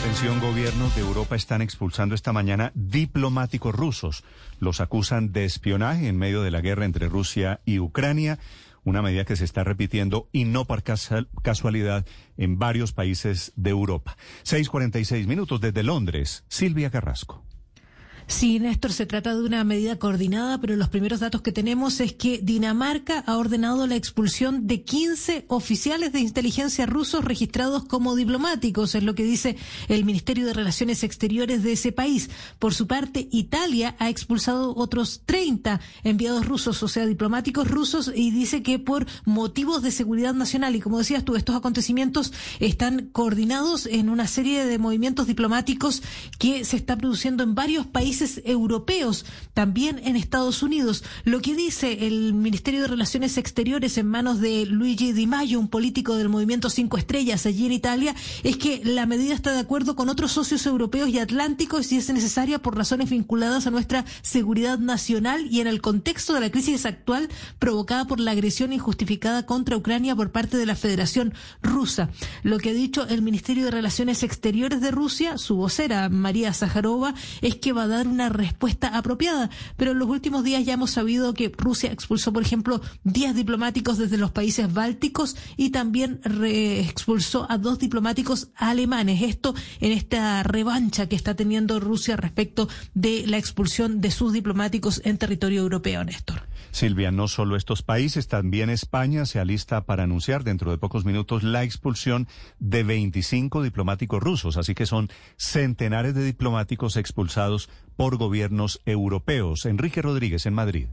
Atención, gobiernos de Europa están expulsando esta mañana diplomáticos rusos. Los acusan de espionaje en medio de la guerra entre Rusia y Ucrania, una medida que se está repitiendo y no por casualidad en varios países de Europa. 6.46 minutos desde Londres. Silvia Carrasco. Sí, Néstor, se trata de una medida coordinada, pero los primeros datos que tenemos es que Dinamarca ha ordenado la expulsión de 15 oficiales de inteligencia rusos registrados como diplomáticos, es lo que dice el Ministerio de Relaciones Exteriores de ese país. Por su parte, Italia ha expulsado otros 30 enviados rusos, o sea, diplomáticos rusos, y dice que por motivos de seguridad nacional, y como decías tú, estos acontecimientos están coordinados en una serie de movimientos diplomáticos que se está produciendo en varios países europeos, también en Estados Unidos. Lo que dice el Ministerio de Relaciones Exteriores en manos de Luigi Di Maio, un político del movimiento Cinco Estrellas allí en Italia, es que la medida está de acuerdo con otros socios europeos y atlánticos y es necesaria por razones vinculadas a nuestra seguridad nacional y en el contexto de la crisis actual provocada por la agresión injustificada contra Ucrania por parte de la Federación Rusa. Lo que ha dicho el Ministerio de Relaciones Exteriores de Rusia, su vocera María Zaharova, es que va a dar una respuesta apropiada. Pero en los últimos días ya hemos sabido que Rusia expulsó, por ejemplo, 10 diplomáticos desde los países bálticos y también expulsó a dos diplomáticos alemanes. Esto en esta revancha que está teniendo Rusia respecto de la expulsión de sus diplomáticos en territorio europeo, Néstor. Silvia, no solo estos países, también España se alista para anunciar dentro de pocos minutos la expulsión de 25 diplomáticos rusos, así que son centenares de diplomáticos expulsados por gobiernos europeos. Enrique Rodríguez en Madrid.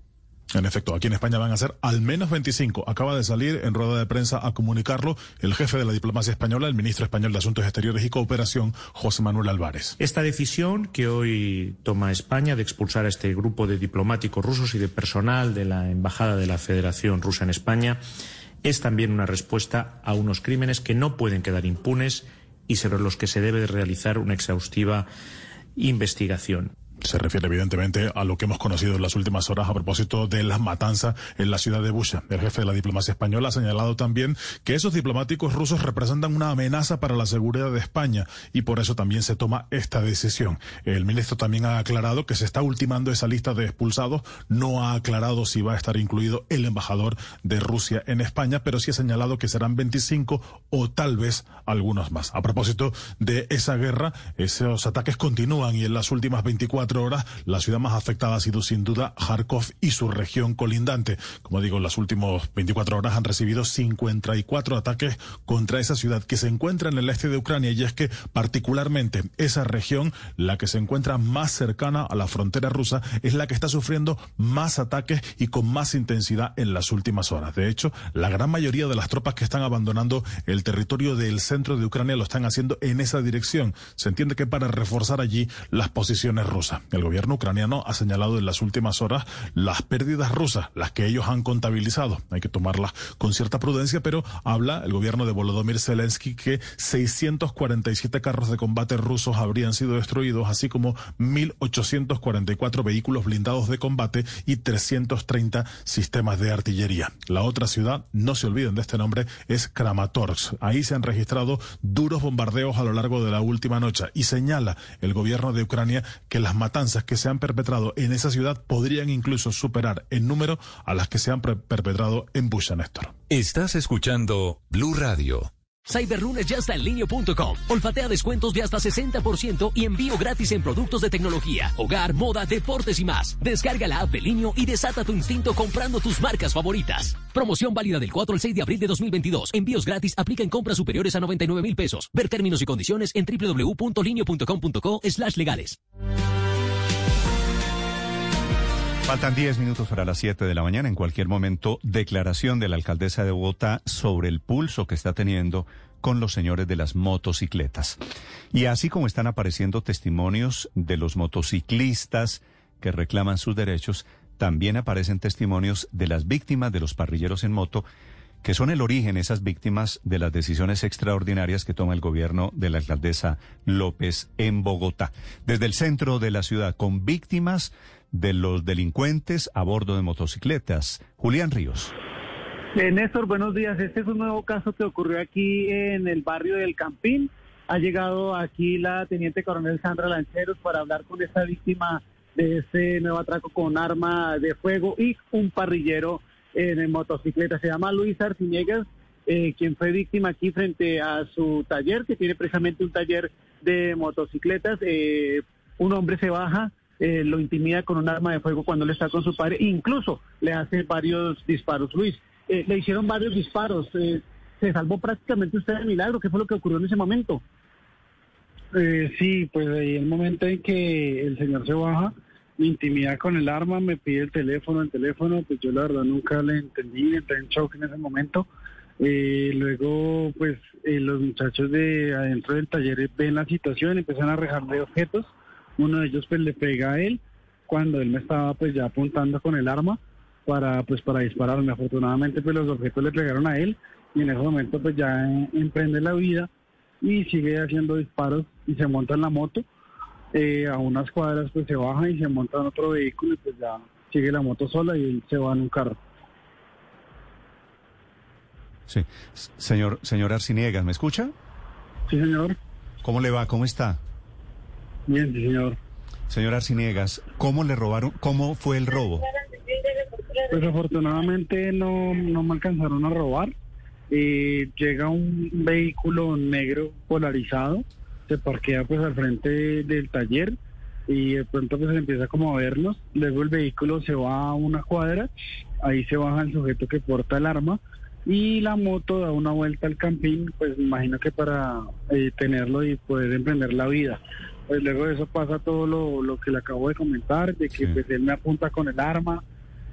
En efecto, aquí en España van a ser al menos 25. Acaba de salir en rueda de prensa a comunicarlo el jefe de la diplomacia española, el ministro español de Asuntos Exteriores y Cooperación, José Manuel Álvarez. Esta decisión que hoy toma España de expulsar a este grupo de diplomáticos rusos y de personal de la Embajada de la Federación Rusa en España es también una respuesta a unos crímenes que no pueden quedar impunes y sobre los que se debe realizar una exhaustiva investigación. Se refiere evidentemente a lo que hemos conocido en las últimas horas a propósito de las matanzas en la ciudad de Busha. El jefe de la diplomacia española ha señalado también que esos diplomáticos rusos representan una amenaza para la seguridad de España y por eso también se toma esta decisión. El ministro también ha aclarado que se está ultimando esa lista de expulsados. No ha aclarado si va a estar incluido el embajador de Rusia en España, pero sí ha señalado que serán 25 o tal vez algunos más. A propósito de esa guerra, esos ataques continúan y en las últimas 24 horas, la ciudad más afectada ha sido sin duda Kharkov y su región colindante. Como digo, en las últimas 24 horas han recibido 54 ataques contra esa ciudad que se encuentra en el este de Ucrania y es que particularmente esa región, la que se encuentra más cercana a la frontera rusa, es la que está sufriendo más ataques y con más intensidad en las últimas horas. De hecho, la gran mayoría de las tropas que están abandonando el territorio del centro de Ucrania lo están haciendo en esa dirección. Se entiende que para reforzar allí las posiciones rusas. El gobierno ucraniano ha señalado en las últimas horas las pérdidas rusas, las que ellos han contabilizado. Hay que tomarlas con cierta prudencia, pero habla el gobierno de Volodymyr Zelensky que 647 carros de combate rusos habrían sido destruidos, así como 1.844 vehículos blindados de combate y 330 sistemas de artillería. La otra ciudad, no se olviden de este nombre, es Kramatorsk. Ahí se han registrado duros bombardeos a lo largo de la última noche y señala el gobierno de Ucrania que las matanzas que se han perpetrado en esa ciudad podrían incluso superar en número a las que se han perpetrado en Busha, Néstor. Estás escuchando Blue Radio. Cyberlunes ya está en línea.com. Olfatea descuentos de hasta 60% y envío gratis en productos de tecnología, hogar, moda, deportes y más. Descarga la app de Linio y desata tu instinto comprando tus marcas favoritas. Promoción válida del 4 al 6 de abril de 2022. Envíos gratis aplica en compras superiores a 99 mil pesos. Ver términos y condiciones en www.linio.com.co slash legales. Faltan 10 minutos para las 7 de la mañana. En cualquier momento, declaración de la alcaldesa de Bogotá sobre el pulso que está teniendo con los señores de las motocicletas. Y así como están apareciendo testimonios de los motociclistas que reclaman sus derechos, también aparecen testimonios de las víctimas de los parrilleros en moto que son el origen, esas víctimas, de las decisiones extraordinarias que toma el gobierno de la alcaldesa López en Bogotá. Desde el centro de la ciudad, con víctimas de los delincuentes a bordo de motocicletas. Julián Ríos. Eh, Néstor, buenos días. Este es un nuevo caso que ocurrió aquí en el barrio del Campín. ha llegado aquí la teniente coronel Sandra Lancheros para hablar con esta víctima de este nuevo atraco con arma de fuego y un parrillero en motocicleta. Se llama Luis Arciniegas, eh, quien fue víctima aquí frente a su taller, que tiene precisamente un taller de motocicletas. Eh, un hombre se baja, eh, lo intimida con un arma de fuego cuando le está con su padre, incluso le hace varios disparos. Luis, le hicieron varios disparos. se salvó prácticamente usted de milagro. ¿Qué fue lo que ocurrió en ese momento? sí, pues ahí el momento en que el señor se baja, me intimida con el arma, me pide el teléfono, el teléfono, pues yo la verdad nunca le entendí, entré en shock en ese momento. Eh, luego, pues eh, los muchachos de adentro del taller ven la situación, empiezan a rejarle objetos. Uno de ellos pues le pega a él cuando él me estaba pues ya apuntando con el arma para pues para dispararme. Afortunadamente pues los objetos le pegaron a él y en ese momento pues ya emprende la vida y sigue haciendo disparos y se monta en la moto eh, a unas cuadras pues se baja y se monta en otro vehículo y pues ya sigue la moto sola y él se va en un carro. Sí. Señor, señor Arciniegas, ¿me escucha? Sí, señor. ¿Cómo le va? ¿Cómo está? Bien, sí, señor. Señor Arciniegas, ¿cómo le robaron? ¿Cómo fue el robo? Pues afortunadamente no, no me alcanzaron a robar. Eh, llega un vehículo negro polarizado se parquea pues al frente del taller y de pronto pues empieza como a vernos, luego el vehículo se va a una cuadra, ahí se baja el sujeto que porta el arma y la moto da una vuelta al campín, pues me imagino que para eh, tenerlo y poder emprender la vida. Pues luego de eso pasa todo lo, que le acabo de comentar, de que pues él me apunta con el arma,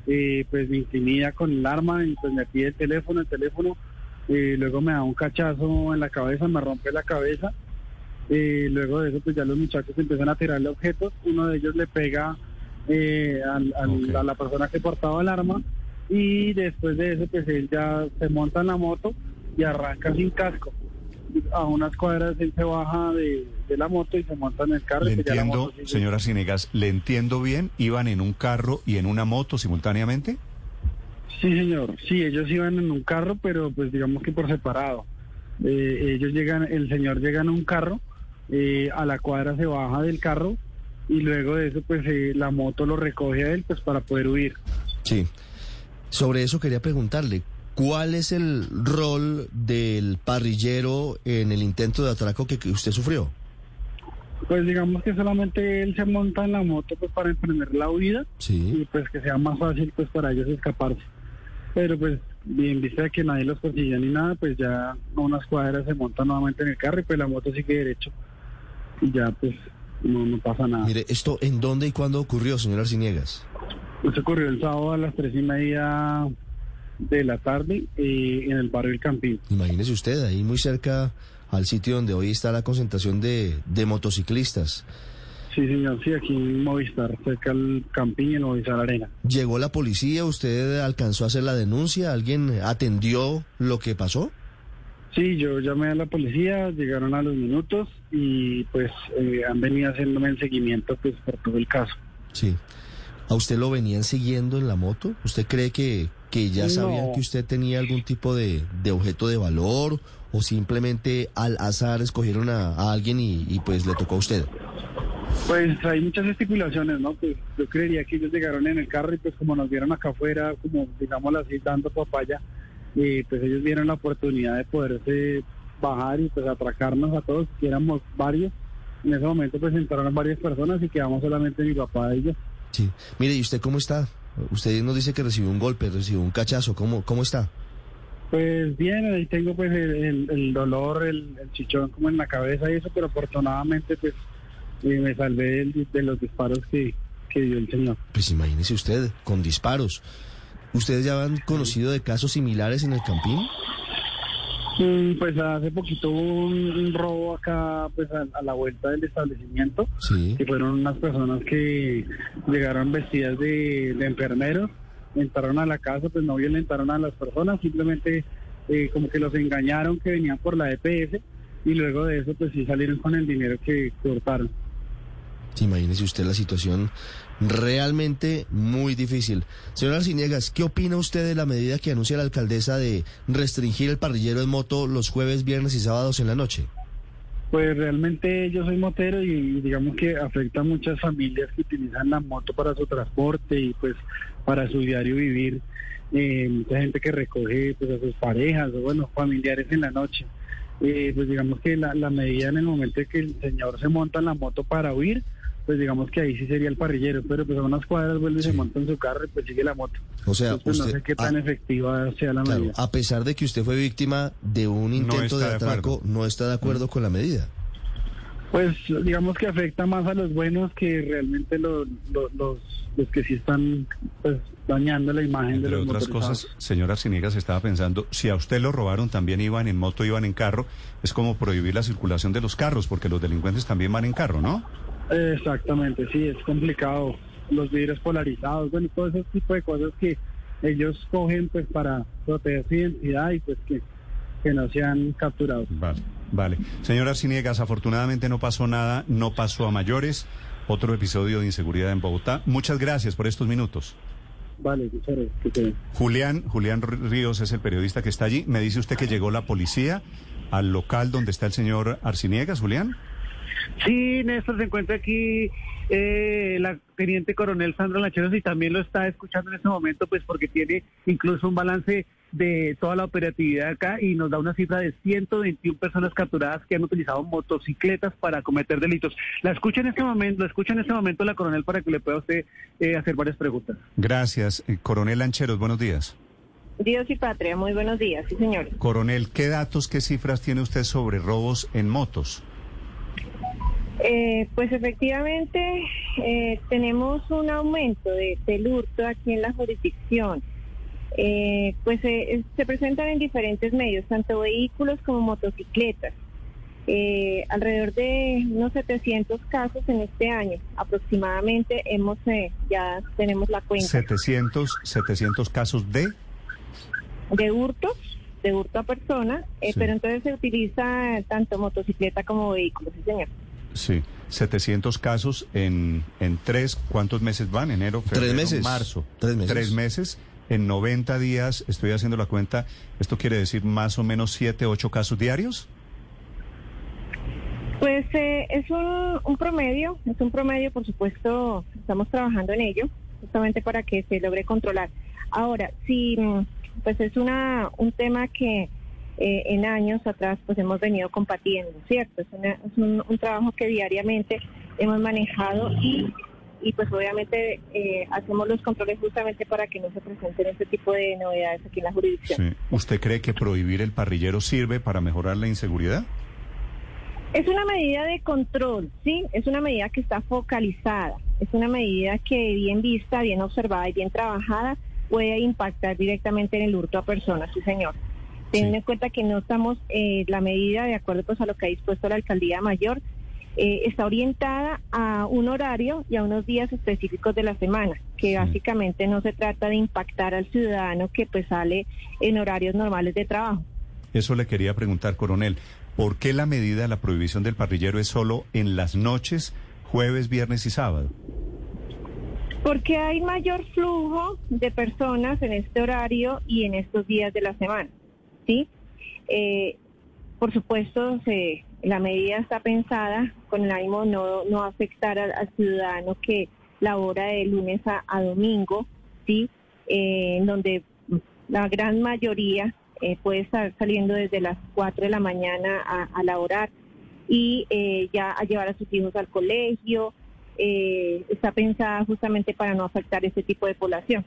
eh, pues me intimida con el arma y pues me pide el teléfono, el teléfono, y luego me da un cachazo en la cabeza, me rompe la cabeza y luego de eso, pues ya los muchachos empiezan a tirarle objetos. Uno de ellos le pega eh, a la persona que portaba el arma y después de eso, pues él ya se monta en la moto y arranca sin casco. A unas cuadras él se baja de, la moto y se monta en el carro. Le entiendo, señora Cinegas, ¿le entiendo bien? ¿Iban en un carro y en una moto simultáneamente? Sí, señor. Sí, ellos iban en un carro, pero pues digamos que por separado. Eh, ellos llegan, el señor llega en un carro eh, a la cuadra se baja del carro y luego de eso pues eh, la moto lo recoge a él pues para poder huir. Sí. Sobre eso quería preguntarle, ¿cuál es el rol del parrillero en el intento de atraco que, usted sufrió? Pues digamos que solamente él se monta en la moto pues para emprender la huida y pues que sea más fácil pues para ellos escaparse. Pero pues bien vista que nadie los persiguió ni nada, pues ya a unas cuadras se monta nuevamente en el carro y pues la moto sigue derecho y ya pues no, no pasa nada. Mire, ¿esto en dónde y cuándo ocurrió, señor Arciniegas? Pues ocurrió el sábado a las tres y media de la tarde eh, en el barrio El Campín. Imagínese usted, ahí muy cerca al sitio donde hoy está la concentración de, de motociclistas. Sí, señor, sí, aquí en Movistar, cerca del Campín, en Movistar Arena. ¿Llegó la policía? ¿Usted alcanzó a hacer la denuncia? ¿Alguien atendió lo que pasó? Sí, yo llamé a la policía, llegaron a los minutos y pues eh, han venido haciéndome el seguimiento pues por todo el caso. Sí. ¿A usted lo venían siguiendo en la moto? ¿Usted cree que, que ya sabían que usted tenía algún tipo de, objeto de valor o simplemente al azar escogieron a, alguien y, y, pues le tocó a usted? Pues hay muchas estipulaciones, ¿no? Pues yo creería que ellos llegaron en el carro y pues como nos vieron acá afuera, como digámoslo así, dando papaya, y pues ellos vieron la oportunidad de poderse bajar y pues atracarnos a todos, que éramos varios. En ese momento pues entraron varias personas y quedamos solamente mi papá y yo. Sí. Mire, ¿y usted cómo está? Usted nos dice que recibió un golpe, recibió un cachazo. ¿Cómo, cómo está? Pues bien, ahí tengo pues el, dolor, el, chichón como en la cabeza y eso, pero afortunadamente pues eh, me salvé de, los disparos que, que dio el señor. Pues imagínese usted, con disparos. ¿Ustedes ya han conocido de casos similares en el Campín? Mm, pues hace poquito hubo un, robo acá pues a, la vuelta del establecimiento sí. que fueron unas personas que llegaron vestidas de, enfermeros entraron a la casa pues no violentaron a las personas simplemente eh, como que los engañaron que venían por la EPS y luego de eso pues sí salieron con el dinero que cortaron imagínese usted la situación realmente muy difícil. Señor Arciniegas, ¿qué opina usted de la medida que anuncia la alcaldesa de restringir el parrillero en moto los jueves, viernes y sábados en la noche? Pues realmente yo soy motero y digamos que afecta a muchas familias que utilizan la moto para su transporte y pues para su diario vivir. Eh, mucha gente que recoge pues a sus parejas o bueno, familiares en la noche. Eh, pues digamos que la, la medida en el momento en que el señor se monta en la moto para huir, pues digamos que ahí sí sería el parrillero, pero pues a unas cuadras vuelve y se monta en su carro y pues sigue la moto. O sea, Entonces, pues, usted- no sé qué tan efectiva sea la Claro, medida. a pesar de que usted fue víctima de un intento está de de atraco, acuerdo. no está de acuerdo con la medida. Pues digamos que afecta más a los buenos que realmente lo- lo- los, los que sí están pues dañando la imagen de Entre los otras cosas, señora Arciniegas estaba pensando, si a usted lo robaron, también iban en moto, iban en carro, es como prohibir la circulación de los carros, porque los delincuentes también van en carro, ¿no? Exactamente, sí, es complicado. Los vidrios polarizados, bueno, todo ese tipo de cosas que ellos cogen pues para proteger su identidad y pues que, que no sean capturados. Vale, vale. Señora Arciniegas, afortunadamente no pasó nada, no pasó a mayores. Otro episodio de inseguridad en Bogotá. Muchas gracias por estos minutos. Vale, muchas gracias. Julián, Julián Ríos es el periodista que está allí. Me dice usted que llegó la policía al local donde está el señor Arciniegas, Julián. Sí, Néstor, se encuentra aquí eh, la teniente coronel Sandra Lancheros y también lo está escuchando en este momento, pues porque tiene incluso un balance de toda la operatividad acá y nos da una cifra de 121 personas capturadas que han utilizado motocicletas para cometer delitos. La escucha en este momento, la escucha en este momento la coronel para que le pueda usted eh, hacer varias preguntas. Gracias. Eh, Coronel Lancheros, buenos días. Dios y patria, muy buenos días, sí señor. Coronel, ¿qué datos, qué cifras tiene usted sobre robos en motos? Eh, pues efectivamente eh, tenemos un aumento de, del hurto aquí en la jurisdicción. Eh, pues eh, se presentan en diferentes medios, tanto vehículos como motocicletas. Eh, alrededor de unos 700 casos en este año aproximadamente hemos eh, ya tenemos la cuenta 700, 700 casos de... de hurtos de hurto a personas Sí. pero entonces se utiliza tanto motocicleta como vehículos sí señor Sí, 700 casos en, en tres, ¿cuántos meses van? Enero, Tres febrero, meses. marzo. Tres meses. Tres meses. En 90 días, estoy haciendo la cuenta, ¿esto quiere decir más o menos 7, 8 casos diarios? Pues eh, es un, un promedio, es un promedio, por supuesto, estamos trabajando en ello, justamente para que se logre controlar. Ahora, sí, mm, pues es una un tema que eh, en años atrás pues hemos venido combatiendo, ¿cierto? Es, una- es un, un trabajo que diariamente hemos manejado y, y pues obviamente eh, hacemos los controles justamente para que no se presenten este tipo de novedades aquí en la jurisdicción. Sí. ¿Usted cree que prohibir el parrillero sirve para mejorar la inseguridad? Es una medida de control, ¿sí? Es una medida que está focalizada. Es una medida que bien vista, bien observada y bien trabajada puede impactar directamente en el hurto a personas, sí, señor. Teniendo Sí. en cuenta que no estamos, eh, la medida, de acuerdo pues a lo que ha dispuesto la Alcaldía Mayor, eh, está orientada a un horario y a unos días específicos de la semana, que Sí. básicamente no se trata de impactar al ciudadano que pues sale en horarios normales de trabajo. Eso le quería preguntar, coronel. ¿Por qué la medida de la prohibición del parrillero es solo en las noches, jueves, viernes y sábado? Porque hay mayor flujo de personas en este horario y en estos días de la semana, ¿sí? Eh, por supuesto, la medida está pensada con el ánimo no, no afectar al, ciudadano que labora de lunes a, domingo, ¿sí? Eh, en donde la gran mayoría eh, puede estar saliendo desde las 4 de la mañana a, a laborar y ya a llevar a sus hijos al colegio. está pensada justamente para no afectar este tipo de población.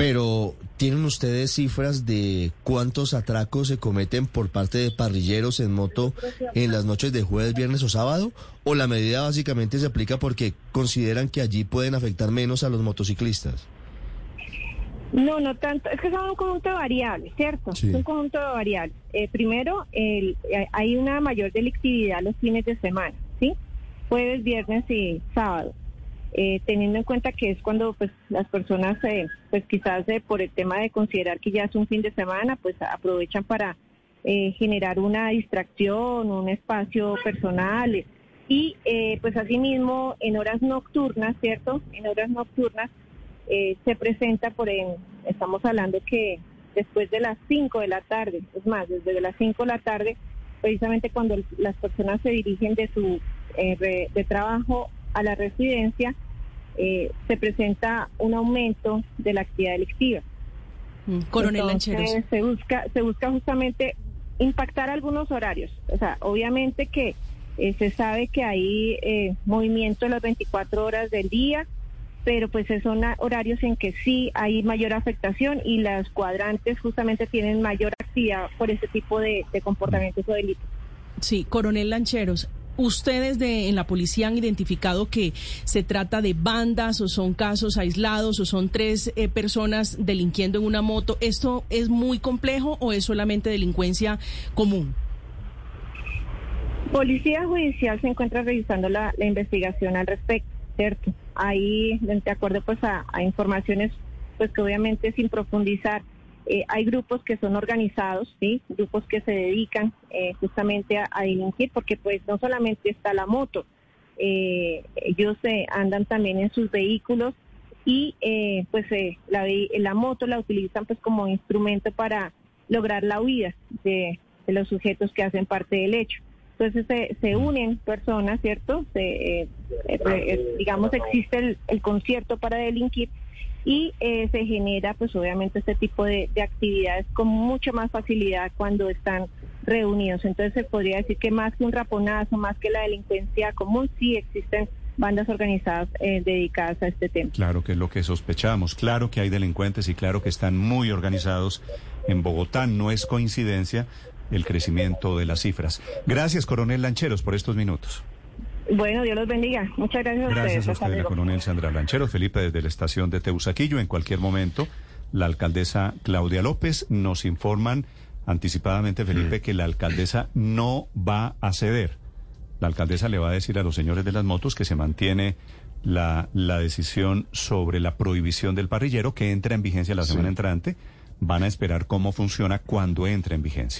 Pero, ¿tienen ustedes cifras de cuántos atracos se cometen por parte de parrilleros en moto en las noches de jueves, viernes o sábado? ¿O la medida básicamente se aplica porque consideran que allí pueden afectar menos a los motociclistas? No, no tanto. Es que son un conjunto de variables, ¿cierto? Sí. Es un conjunto de variables. Eh, primero, el- eh, hay una mayor delictividad los fines de semana, ¿sí? Jueves, viernes y sábado. Eh, teniendo en cuenta que es cuando pues las personas, eh, pues quizás eh, por el tema de considerar que ya es un fin de semana, pues aprovechan para eh, generar una distracción, un espacio personal y pues asimismo en horas nocturnas, ¿cierto? En horas nocturnas se presenta por en, estamos hablando que después de las 5 de la tarde, es más, desde las 5 de la tarde precisamente cuando las personas se dirigen de su de trabajo a la residencia, eh, se presenta un aumento de la actividad delictiva. Mm, Coronel Lancheros. Se busca, se busca justamente impactar algunos horarios. O sea, obviamente que eh, se sabe que hay eh, movimiento en las 24 horas del día, pero pues son horarios en que sí hay mayor afectación y las cuadrantes justamente tienen mayor actividad por ese tipo de, de comportamientos o delitos. Sí, coronel Lancheros, ¿Ustedes de, en la policía han identificado que se trata de bandas o son casos aislados o son tres eh, personas delinquiendo en una moto? ¿Esto es muy complejo o es solamente delincuencia común? Policía Judicial se encuentra revisando la, investigación al respecto, ¿cierto? Ahí, de acuerdo pues a, a informaciones, pues que obviamente sin profundizar, eh, hay grupos que son organizados, sí, grupos que se dedican eh, justamente a, delinquir, porque pues no solamente está la moto, eh, ellos andan también en sus vehículos y pues la, la moto la utilizan pues como instrumento para lograr la huida de, los sujetos que hacen parte del hecho. Entonces se, se unen personas, ¿cierto? Se, digamos, existe el, el concierto para delinquir y eh, se genera pues obviamente este tipo de, actividades con mucha más facilidad cuando están reunidos. Entonces se podría decir que más que un raponazo, más que la delincuencia común, sí existen bandas organizadas eh, dedicadas a este tema. Claro que es lo que sospechamos, claro que hay delincuentes y claro que están muy organizados en Bogotá. No es coincidencia el crecimiento de las cifras. Gracias, coronel Lancheros, por estos minutos. Bueno, Dios los bendiga. Muchas gracias, a ustedes. Gracias a usted, la coronel Sandra Lanchero. Felipe, desde la estación de Teusaquillo. En cualquier momento, la alcaldesa Claudia López nos informan anticipadamente, Felipe, que la alcaldesa no va a ceder. La alcaldesa le va a decir a los señores de las motos que se mantiene la, la decisión sobre la prohibición del parrillero que entra en vigencia la semana entrante. Van a esperar cómo funciona cuando entre en vigencia.